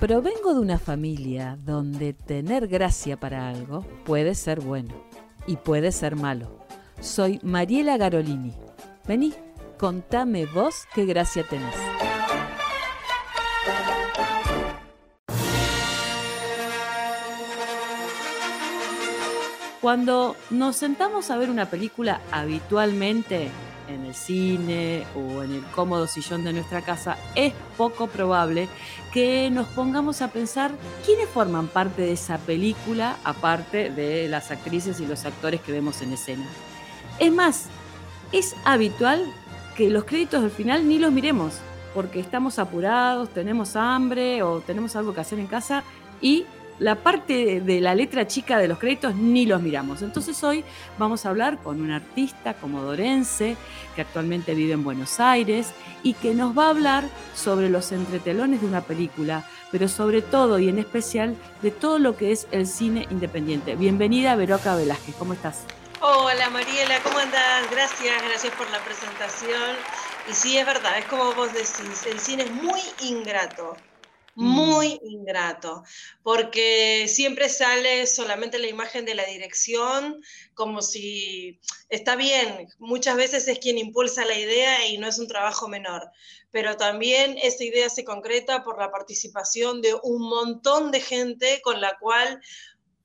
Provengo de una familia donde tener gracia para algo puede ser bueno y puede ser malo. Soy Mariela Garolini. Vení, contame vos qué gracia tenés. Cuando nos sentamos a ver una película habitualmente, en el cine o en el cómodo sillón de nuestra casa, es poco probable que nos pongamos a pensar quiénes forman parte de esa película, aparte de las actrices y los actores que vemos en escena. Es más, es habitual que los créditos al final ni los miremos, porque estamos apurados, tenemos hambre o tenemos algo que hacer en casa y la parte de la letra chica de los créditos ni los miramos. Entonces hoy vamos a hablar con un artista comodorense que actualmente vive en Buenos Aires y que nos va a hablar sobre los entretelones de una película, pero sobre todo y en especial de todo lo que es el cine independiente. Bienvenida Veroca Velázquez, ¿cómo estás? Hola Mariela, ¿cómo andás? Gracias, gracias por la presentación. Y sí, es verdad, es como vos decís, el cine es muy ingrato muy ingrato, porque siempre sale solamente la imagen de la dirección, como si está bien, muchas veces es quien impulsa la idea y no es un trabajo menor, pero también esa idea se concreta por la participación de un montón de gente con la cual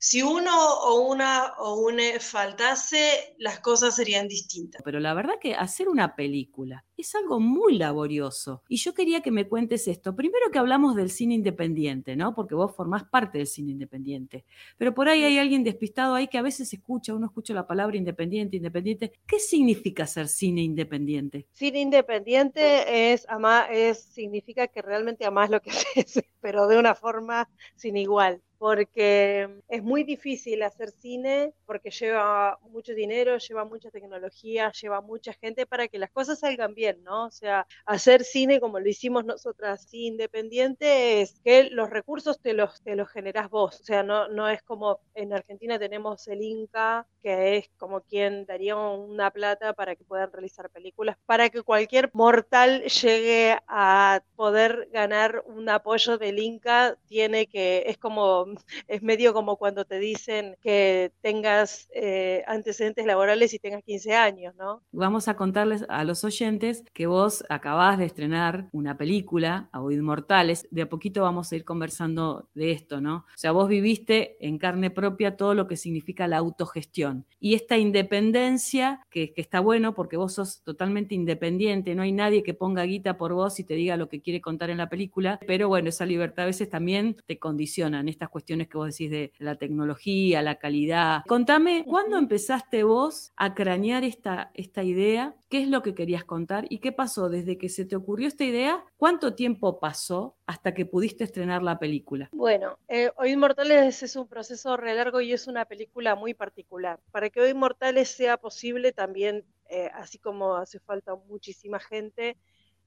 si uno o una o une faltase, las cosas serían distintas. Pero la verdad que hacer una película es algo muy laborioso. Y yo quería que me cuentes esto. Primero que hablamos del cine independiente, ¿no? Porque vos formás parte del cine independiente. Pero por ahí hay alguien despistado ahí que a veces escucha, uno escucha la palabra independiente, independiente. ¿Qué significa ser cine independiente? Cine independiente es, es significa que realmente amás lo que haces, pero de una forma sin igual porque es muy difícil hacer cine porque lleva mucho dinero, lleva mucha tecnología, lleva mucha gente para que las cosas salgan bien, ¿no? O sea, hacer cine como lo hicimos nosotras, independiente, es que los recursos te los, te los generás vos, o sea, no, no es como en Argentina tenemos el Inca, que es como quien daría una plata para que puedan realizar películas, para que cualquier mortal llegue a poder ganar un apoyo del Inca, tiene que, es como es medio como cuando te dicen que tengas eh, antecedentes laborales y tengas 15 años, ¿no? Vamos a contarles a los oyentes que vos acabás de estrenar una película, A Mortales. De a poquito vamos a ir conversando de esto, ¿no? O sea, vos viviste en carne propia todo lo que significa la autogestión. Y esta independencia, que, que está bueno porque vos sos totalmente independiente, no hay nadie que ponga guita por vos y te diga lo que quiere contar en la película, pero bueno, esa libertad a veces también te condiciona en estas cuestiones que vos decís de la tecnología, la calidad. Contame, ¿cuándo empezaste vos a cranear esta, esta idea? ¿Qué es lo que querías contar? ¿Y qué pasó desde que se te ocurrió esta idea? ¿Cuánto tiempo pasó hasta que pudiste estrenar la película? Bueno, eh, Hoy Inmortales es un proceso re largo y es una película muy particular. Para que Hoy Inmortales sea posible también, eh, así como hace falta muchísima gente,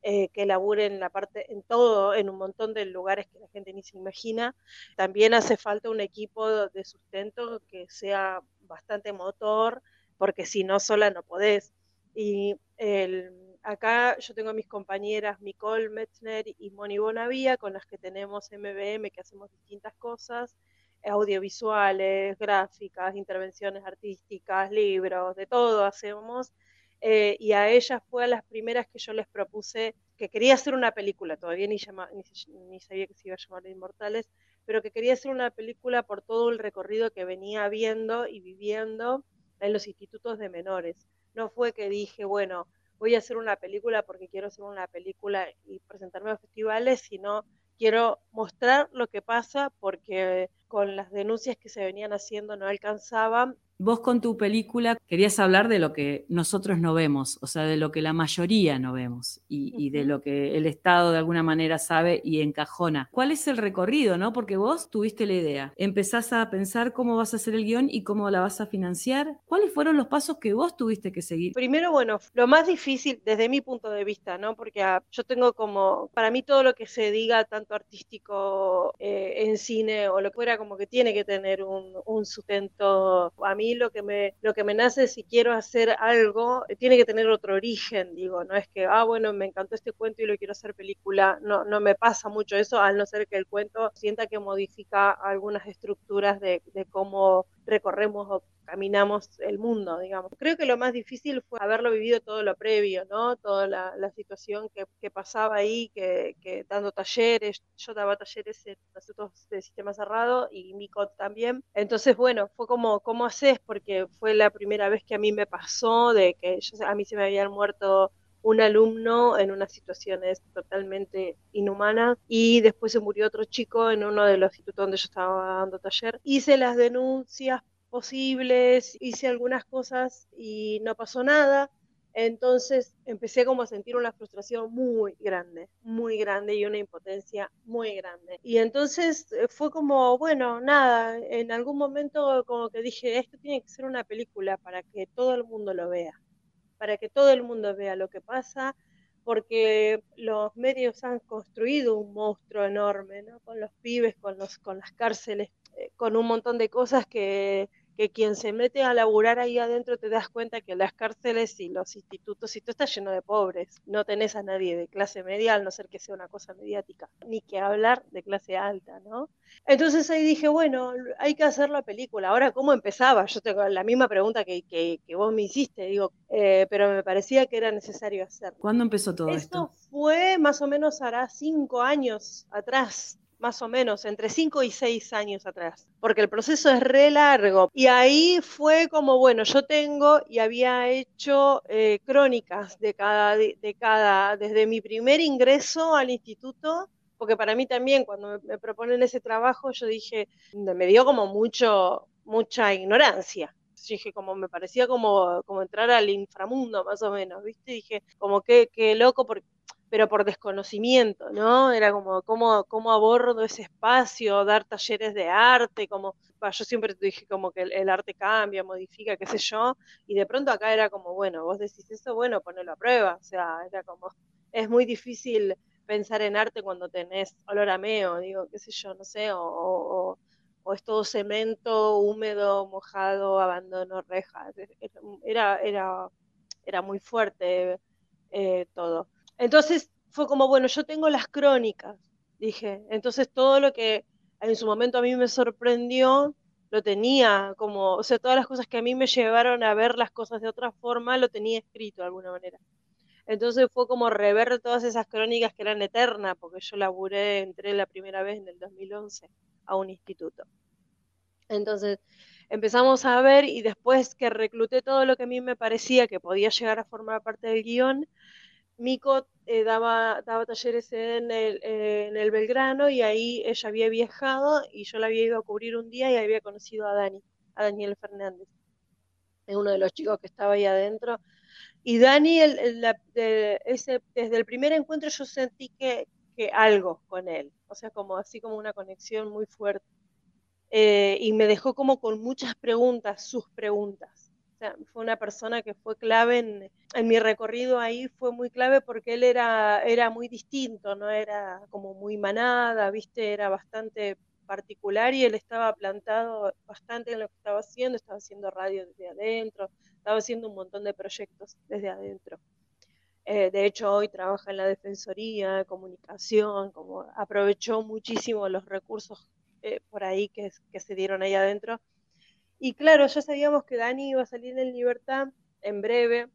eh, que labure en la parte, en todo, en un montón de lugares que la gente ni se imagina. También hace falta un equipo de sustento que sea bastante motor, porque si no sola no podés. Y acá yo tengo mis compañeras Nicole Metzner y Moni Bonavía, con las que tenemos MBM, que hacemos distintas cosas, audiovisuales, gráficas, intervenciones artísticas, libros, de todo hacemos eh, y a ellas fue a las primeras que yo les propuse que quería hacer una película, todavía ni, ni, sabía que se iba a llamar Inmortales, pero que quería hacer una película por todo el recorrido que venía viendo y viviendo en los institutos de menores. No fue que dije, bueno, voy a hacer una película porque quiero hacer una película y presentarme a festivales, sino quiero mostrar lo que pasa porque con las denuncias que se venían haciendo no alcanzaban Vos con tu película querías hablar de lo que nosotros no vemos, o sea, de lo que la mayoría no vemos y, de lo que el Estado de alguna manera sabe y encajona. ¿Cuál es el recorrido, no? Porque vos tuviste la idea, empezás a pensar cómo vas a hacer el guion y cómo la vas a financiar. ¿Cuáles fueron los pasos que vos tuviste que seguir? Primero, bueno, lo más difícil desde mi punto de vista, ¿no? Porque ah, yo tengo como, para mí todo lo que se diga, tanto artístico eh, en cine o lo que fuera, como que tiene que tener un, un sustento. A mí lo que me, lo que me nace si quiero hacer algo, eh, tiene que tener otro origen, digo, no es que, ah, bueno, me encantó este cuento y lo quiero hacer película, no, no me pasa mucho eso, al no ser que el cuento sienta que modifica algunas estructuras de cómo recorremos o caminamos el mundo, digamos. Creo que lo más difícil fue haberlo vivido todo lo previo, ¿no? Toda la, situación que, pasaba ahí, que, dando talleres, yo daba talleres en institutos de sistema cerrado y Mico también. Entonces, bueno, fue como, ¿cómo haces? Porque fue la primera vez que a mí me pasó de que a mí se me habían muerto un alumno en unas situaciones totalmente inhumanas y después se murió otro chico en uno de los institutos donde yo estaba dando taller. Hice las denuncias posibles, hice algunas cosas y no pasó nada. Entonces empecé como a sentir una frustración muy grande, muy grande y una impotencia muy grande. Y entonces eh, fue como, bueno, nada, en algún momento como que dije, esto tiene que ser una película para que todo el mundo lo vea, para que todo el mundo vea lo que pasa, porque los medios han construido un monstruo enorme, ¿no? Con los pibes, con, los, con las cárceles, eh, con un montón de cosas que que quien se mete a laburar ahí adentro te das cuenta que las cárceles y los institutos, y tú estás lleno de pobres, no tenés a nadie de clase media, al no ser que sea una cosa mediática, ni que hablar de clase alta, ¿no? Entonces ahí dije, bueno, hay que hacer la película. Ahora, ¿cómo empezaba? Yo tengo la misma pregunta que, que, vos me hiciste, digo, eh, pero me parecía que era necesario hacerlo. ¿Cuándo empezó todo esto? Esto fue más o menos hará cinco años atrás más o menos, entre 5 y 6 años atrás, porque el proceso es re largo. Y ahí fue como, bueno, yo tengo y había hecho eh, crónicas de cada, de, cada, desde mi primer ingreso al instituto, porque para mí también cuando me, proponen ese trabajo, yo dije, me dio como mucho, mucha ignorancia. dije, como me parecía como, como entrar al inframundo, más o menos, ¿viste? Dije, como que, qué loco, porque pero por desconocimiento, ¿no? Era como, ¿cómo, cómo abordo ese espacio, dar talleres de arte, como, yo siempre te dije como que el, arte cambia, modifica, qué sé yo, y de pronto acá era como, bueno, vos decís eso, bueno, ponelo a prueba, o sea, era como, es muy difícil pensar en arte cuando tenés olor a meo, digo, qué sé yo, no sé, o, o, es todo cemento, húmedo, mojado, abandono, rejas, era, era, era muy fuerte eh, todo. Entonces fue como, bueno, yo tengo las crónicas, dije. Entonces todo lo que en su momento a mí me sorprendió, lo tenía como, o sea, todas las cosas que a mí me llevaron a ver las cosas de otra forma, lo tenía escrito de alguna manera. Entonces fue como rever todas esas crónicas que eran eternas, porque yo laburé, entré la primera vez en el 2011 a un instituto. Entonces empezamos a ver y después que recluté todo lo que a mí me parecía que podía llegar a formar parte del guion, Mico eh, daba, talleres en el, en el Belgrano y ahí ella había viajado y yo la había ido a cubrir un día y había conocido a Dani, a Daniel Fernández, es uno de los chicos que estaba ahí adentro. Y Dani, ese, desde el primer encuentro yo sentí que, que, algo con él, o sea, como así como una conexión muy fuerte. Eh, y me dejó como con muchas preguntas, sus preguntas fue una persona que fue clave en, mi recorrido ahí, fue muy clave porque él era, era muy distinto, no era como muy manada, viste, era bastante particular y él estaba plantado bastante en lo que estaba haciendo, estaba haciendo radio desde adentro, estaba haciendo un montón de proyectos desde adentro. Eh, de hecho, hoy trabaja en la Defensoría, comunicación, como aprovechó muchísimo los recursos eh, por ahí que, que se dieron ahí adentro y claro, ya sabíamos que Dani iba a salir en libertad en breve.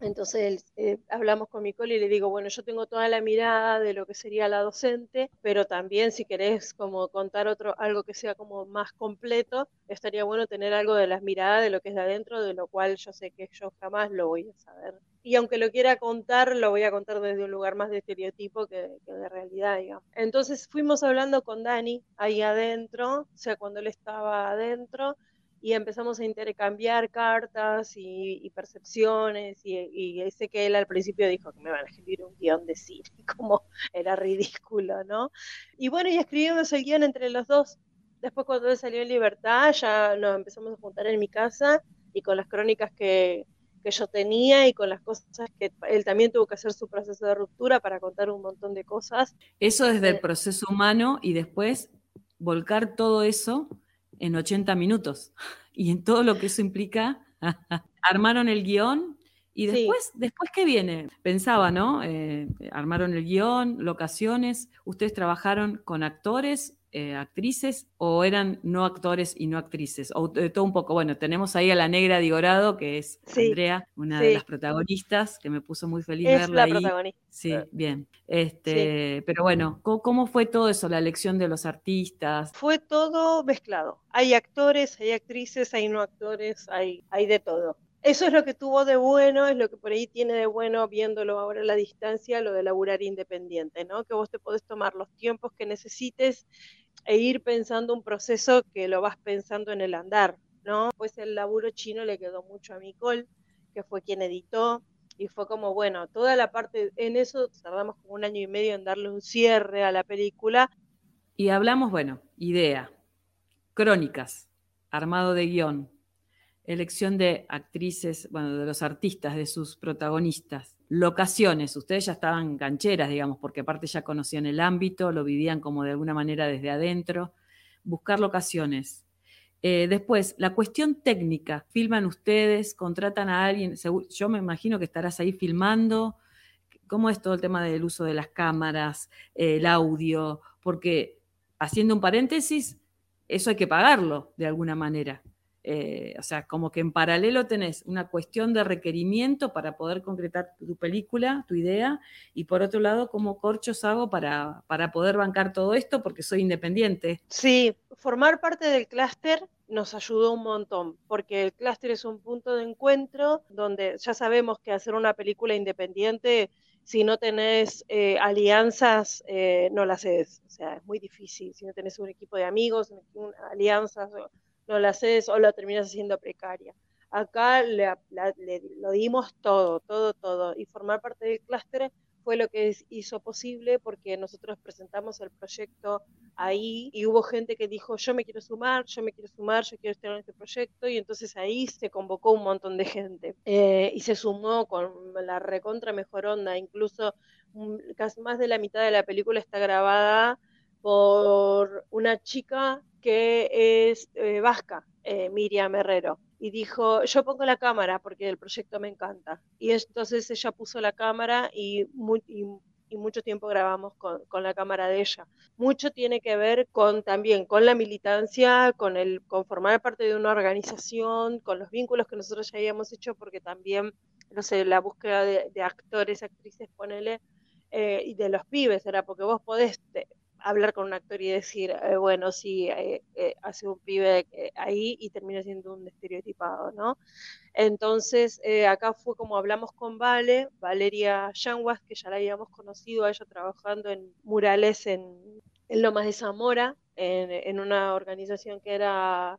Entonces eh, hablamos con Nicole y le digo, bueno, yo tengo toda la mirada de lo que sería la docente, pero también si querés como contar otro, algo que sea como más completo, estaría bueno tener algo de las miradas de lo que es de adentro, de lo cual yo sé que yo jamás lo voy a saber. Y aunque lo quiera contar, lo voy a contar desde un lugar más de estereotipo que, que de realidad, digamos. Entonces fuimos hablando con Dani ahí adentro, o sea, cuando él estaba adentro, y empezamos a intercambiar cartas y, percepciones y, y, ese que él al principio dijo que me van a escribir un guion de cine, como era ridículo, ¿no? Y bueno, y escribimos el guion entre los dos. Después cuando él salió en libertad, ya nos empezamos a juntar en mi casa y con las crónicas que, que yo tenía y con las cosas que él también tuvo que hacer su proceso de ruptura para contar un montón de cosas. Eso desde el eh, proceso humano y después volcar todo eso en 80 minutos. y en todo lo que eso implica. Armaron el guion y después, después ¿qué viene? Pensaba, ¿no? Eh, armaron el guion, locaciones, ustedes trabajaron con actores eh, actrices o eran no actores y no actrices? O de todo un poco. Bueno, tenemos ahí a la negra Digorado, que es Andrea, una de las protagonistas, que me puso muy feliz es verla la Protagonista. Sí, bien. Este, Pero bueno, ¿cómo, fue todo eso, la elección de los artistas? Fue todo mezclado. Hay actores, hay actrices, hay no actores, hay, hay de todo. Eso es lo que tuvo de bueno, es lo que por ahí tiene de bueno viéndolo ahora a la distancia, lo de laburar independiente, ¿no? Que vos te podés tomar los tiempos que necesites e ir pensando un proceso que lo vas pensando en el andar, ¿no? Pues el laburo chino le quedó mucho a Nicole, que fue quien editó, y fue como, bueno, toda la parte, en eso tardamos como un año y medio en darle un cierre a la película. Y hablamos, bueno, idea, crónicas, armado de guion, elección de actrices, bueno, de los artistas, de sus protagonistas, locaciones, ustedes ya estaban cancheras, digamos, porque aparte ya conocían el ámbito, lo vivían como de alguna manera desde adentro, buscar locaciones. Eh, después, la cuestión técnica, filman ustedes, contratan a alguien, yo me imagino que estarás ahí filmando, ¿cómo es todo el tema del uso de las cámaras, el audio? Porque, haciendo un paréntesis, eso hay que pagarlo de alguna manera. Eh, o sea, como que en paralelo tenés una cuestión de requerimiento para poder concretar tu película, tu idea, y por otro lado, ¿cómo corchos hago para, para poder bancar todo esto? Porque soy independiente. Sí, formar parte del clúster nos ayudó un montón, porque el clúster es un punto de encuentro donde ya sabemos que hacer una película independiente, si no tenés eh, alianzas, eh, no la haces. O sea, es muy difícil. Si no tenés un equipo de amigos, alianzas no la haces o la terminas haciendo precaria. Acá le, lo dimos todo, todo, todo. Y formar parte del clúster fue lo que hizo posible porque nosotros presentamos el proyecto ahí y hubo gente que dijo, yo me quiero sumar, yo me quiero sumar, yo quiero estar en este proyecto y entonces ahí se convocó un montón de gente eh, y se sumó con la recontra mejor onda, incluso casi más de la mitad de la película está grabada por una chica que es eh, vasca, eh, Miriam Herrero, y dijo, yo pongo la cámara porque el proyecto me encanta. Y entonces ella puso la cámara y, mucho tiempo grabamos con, la cámara de ella. Mucho tiene que ver con también con la militancia, con el con formar parte de una organización, con los vínculos que nosotros ya habíamos hecho, porque también, no sé, la búsqueda de, actores, actrices, ponele, eh, y de los pibes, era porque vos podés hablar con un actor y decir, eh, bueno, sí, eh, eh, hace un pibe ahí y termina siendo un estereotipado, ¿no? Entonces, acá fue como hablamos con Vale, Valeria Yanguas, que ya la habíamos conocido a ella trabajando en murales en, en Lomas de Zamora, en, en una organización que era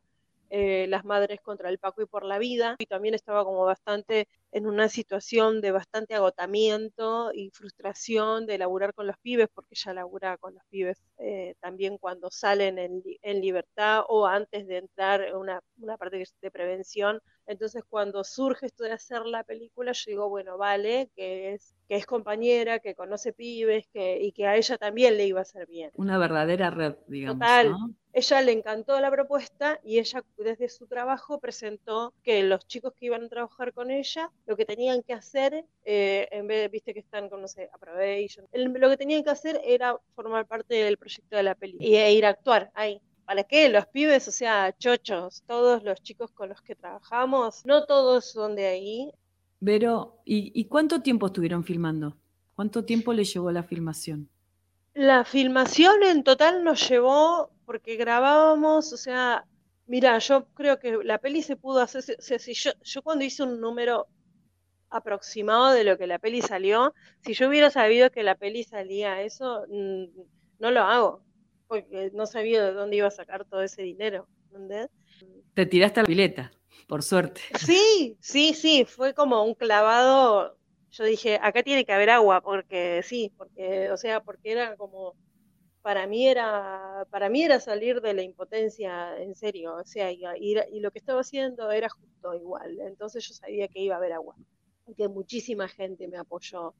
las Madres contra el Paco y por la Vida, y también estaba como bastante en una situación de bastante agotamiento y frustración de laburar con los pibes, porque ella labura con los pibes eh, también cuando salen en, libertad o antes de entrar en una, una parte de prevención. Entonces cuando surge esto de hacer la película, yo digo, bueno, vale, que es, que es compañera, que conoce pibes que, y que a ella también le iba a hacer bien. Una verdadera red, digamos. Total. Ella le encantó la propuesta y ella desde su trabajo presentó que los chicos que iban a trabajar con ella lo que tenían que hacer, eh, en vez de, viste que están con, no sé, Approbation, lo que tenían que hacer era formar parte del proyecto de la y, e ir a actuar ahí. ¿Para qué? Los pibes, o sea, chochos, todos los chicos con los que trabajamos, no todos son de ahí. Pero, ¿y, cuánto tiempo estuvieron filmando? ¿Cuánto tiempo le llevó la filmación? La filmación en total nos llevó, porque grabábamos, o sea, mira, yo creo que la peli se pudo hacer, o sea, si yo, yo cuando hice un número aproximado de lo que la peli salió. Si yo hubiera sabido que la peli salía eso, mm, no lo hago, porque no sabía de dónde iba a sacar todo ese dinero. ¿entendés? Te tiraste a la pileta, por suerte. Sí, sí, sí, fue como un clavado. Yo dije, acá tiene que haber agua, porque sí, porque, o sea, porque era como, para mí era, para mí era salir de la impotencia, en serio, o sea, y, y lo que estaba haciendo era justo igual, entonces yo sabía que iba a haber agua que muchísima gente me apoyó,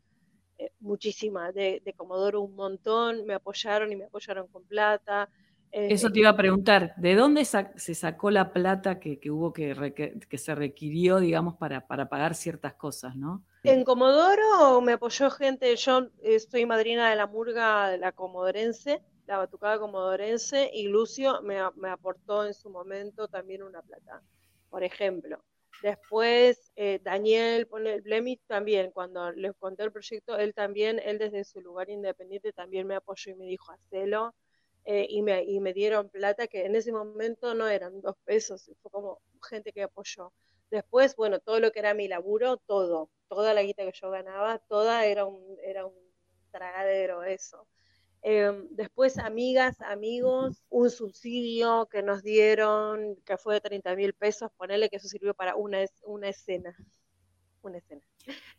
eh, muchísima, de, Comodoro un montón, me apoyaron y me apoyaron con plata, Eso te iba a preguntar, ¿de dónde se sacó la plata que, hubo que, que, se requirió, digamos, para, para pagar ciertas cosas, ¿no? En Comodoro me apoyó gente, yo soy madrina de la murga de la comodorense, la batucada comodorense, y Lucio me, me aportó en su momento también una plata, por ejemplo. Después, eh, Daniel Blemich también, cuando les conté el proyecto, él también, él desde su lugar independiente también me apoyó y me dijo, hacelo. Eh, y, me, y me dieron plata que en ese momento no eran dos pesos, fue como gente que apoyó. Después, bueno, todo lo que era mi laburo, todo, toda la guita que yo ganaba, toda era un, era un tragadero eso. Em, después, amigas, amigos, un subsidio que nos dieron, que fue de 30 mil pesos, ponerle que eso sirvió para una, una escena. Una escena.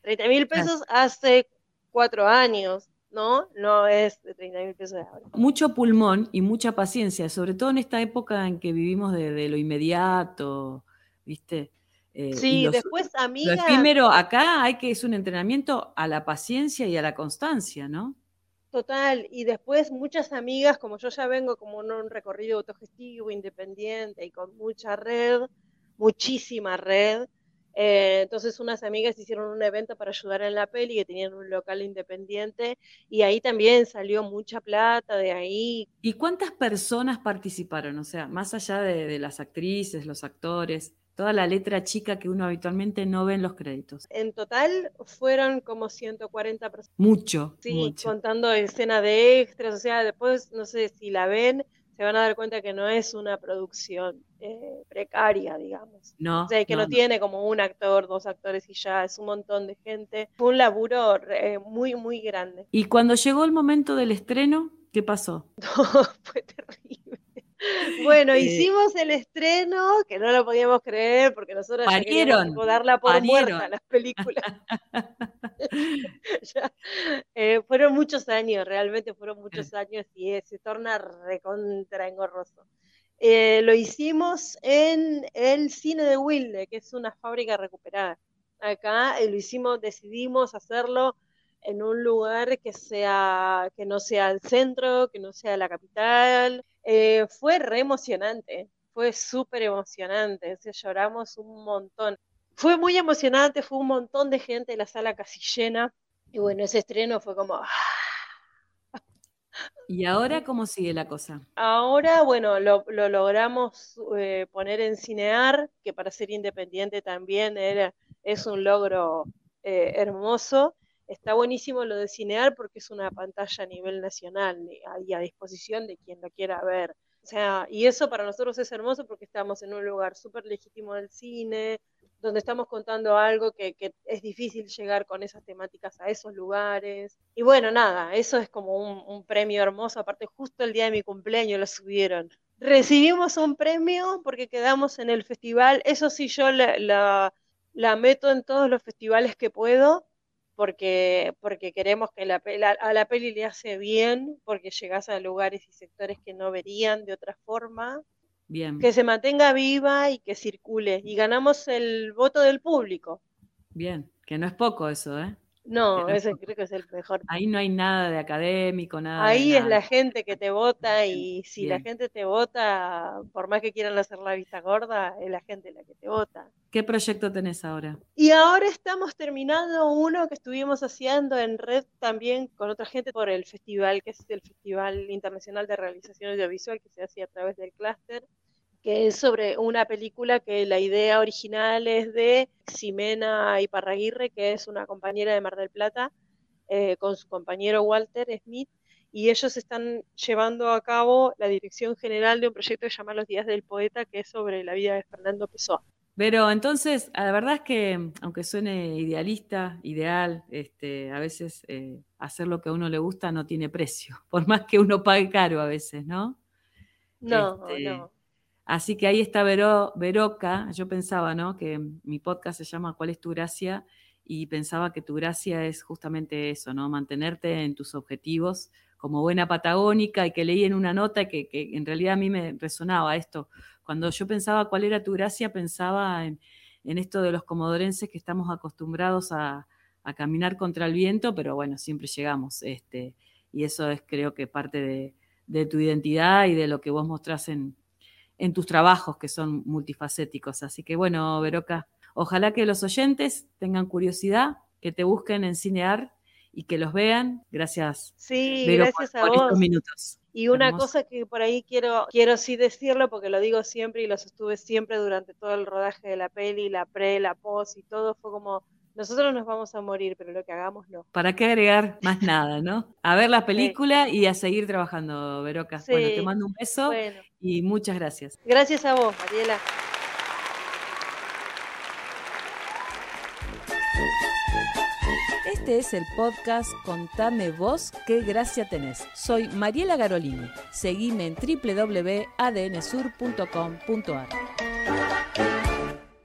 30 mil pesos hace cuatro años. ¿no? No es de 30 mil pesos de ahora. Mucho pulmón y mucha paciencia, sobre todo en esta época en que vivimos de, lo inmediato, ¿viste? Eh, sí, después, amiga. Lo efímero acá hay que es un entrenamiento a la paciencia y a la constancia, ¿no? Total, y después muchas amigas, como yo ya vengo como en un recorrido autogestivo, independiente y con mucha red, muchísima red, eh, entonces unas amigas hicieron un evento para ayudar en la peli que tenían un local independiente y ahí también salió mucha plata de ahí. ¿Y cuántas personas participaron? O sea, más allá de, las actrices, los actores, toda la letra chica que uno habitualmente no ve en los créditos. En total fueron como 140 personas. Mucho. Sí, contando escena de extras, o sea, después no sé si la ven, se van a dar cuenta que no es una producción eh, precaria, digamos. No. O sea, que no, tiene como un actor, dos actores y ya, es un montón de gente. Fue un laburo eh, muy, muy grande. Y cuando llegó el momento del estreno, ¿qué pasó? No, fue terrible. Bueno, eh, hicimos el estreno, que no lo podíamos creer, porque nosotros parieron, queríamos darla por muerta las películas. Eh, fueron muchos años, realmente fueron muchos años y se torna recontra engorroso. Eh, lo hicimos en el cine de Wilde, que es una fábrica recuperada. Acá lo hicimos, decidimos hacerlo en un lugar que sea, que no sea el centro, que no sea la capital. Eh, fue re emocionante, fue súper emocionante, lloramos un montón. Fue muy emocionante, fue un montón de gente en la sala casi llena. Y bueno, ese estreno fue como... ¡ah! ¿Y ahora cómo sigue la cosa? Ahora, bueno, lo, logramos eh, poner en Cinear, que para ser independiente también era, es un logro eh, hermoso. Está buenísimo lo de Cinear porque es una pantalla a nivel nacional y a disposición de quien lo quiera ver. O sea, y eso para nosotros es hermoso porque estamos en un lugar súper legítimo del cine, donde estamos contando algo que, es difícil llegar con esas temáticas a esos lugares. Y bueno, nada, eso es como un, premio hermoso. Aparte, justo el día de mi cumpleaños lo subieron. Recibimos un premio porque quedamos en el festival. Eso sí, yo la, la meto en todos los festivales que puedo porque, porque queremos que la, a la peli le hace bien, porque llegas a lugares y sectores que no verían de otra forma. Bien. Que se mantenga viva y que circule. Y ganamos el voto del público. Bien, que no es poco eso, ¿eh? No, ese creo que es el mejor. Ahí no hay nada de académico, nada. Ahí es la gente que te vota y si la gente te vota, por más que quieran hacer la vista gorda, es la gente la que te vota. ¿Qué proyecto tenés ahora? Y ahora estamos terminando uno que estuvimos haciendo en red también con otra gente por el festival, que es el Festival Internacional de Realización Audiovisual que se hace a través del clúster que es sobre una película que la idea original es de Ximena Iparraguirre, que es una compañera de Mar del Plata, eh, con su compañero Walter Smith, y ellos están llevando a cabo la dirección general de un proyecto que se llama Los Días del Poeta, que es sobre la vida de Fernando Pessoa. Pero entonces, la verdad es que, aunque suene idealista, ideal, este, a veces eh, hacer lo que a uno le gusta no tiene precio, por más que uno pague caro a veces, ¿no? No, este, no. Así que ahí está Vero, Veroca. Yo pensaba, ¿no? Que mi podcast se llama ¿Cuál es tu gracia? Y pensaba que tu gracia es justamente eso, ¿no? Mantenerte en tus objetivos como buena patagónica y que leí en una nota que, en realidad a mí me resonaba esto. Cuando yo pensaba cuál era tu gracia, pensaba en, esto de los comodorenses que estamos acostumbrados a, caminar contra el viento, pero bueno, siempre llegamos. Este, y eso es creo que parte de, de tu identidad y de lo que vos mostrás en, en tus trabajos, que son multifacéticos. Así que bueno, Veroca, ojalá que los oyentes tengan curiosidad, que te busquen en Cinear y que los vean. Gracias. Sí, gracias a vos. minutos. Y una cosa que por ahí quiero, quiero sí decirlo, porque lo digo siempre y lo sostuve siempre durante todo el rodaje de la peli, la pre, la post y todo, fue como, nosotros nos vamos a morir, pero lo que hagamos no. ¿Para qué agregar más nada, no? A ver la película y a seguir trabajando, Veroca. Bueno, te mando un beso y muchas gracias. Gracias a vos, Mariela. Este es el podcast Contame vos qué gracia tenés. Soy Mariela Garolini. Seguime en www.adnsur.com.ar.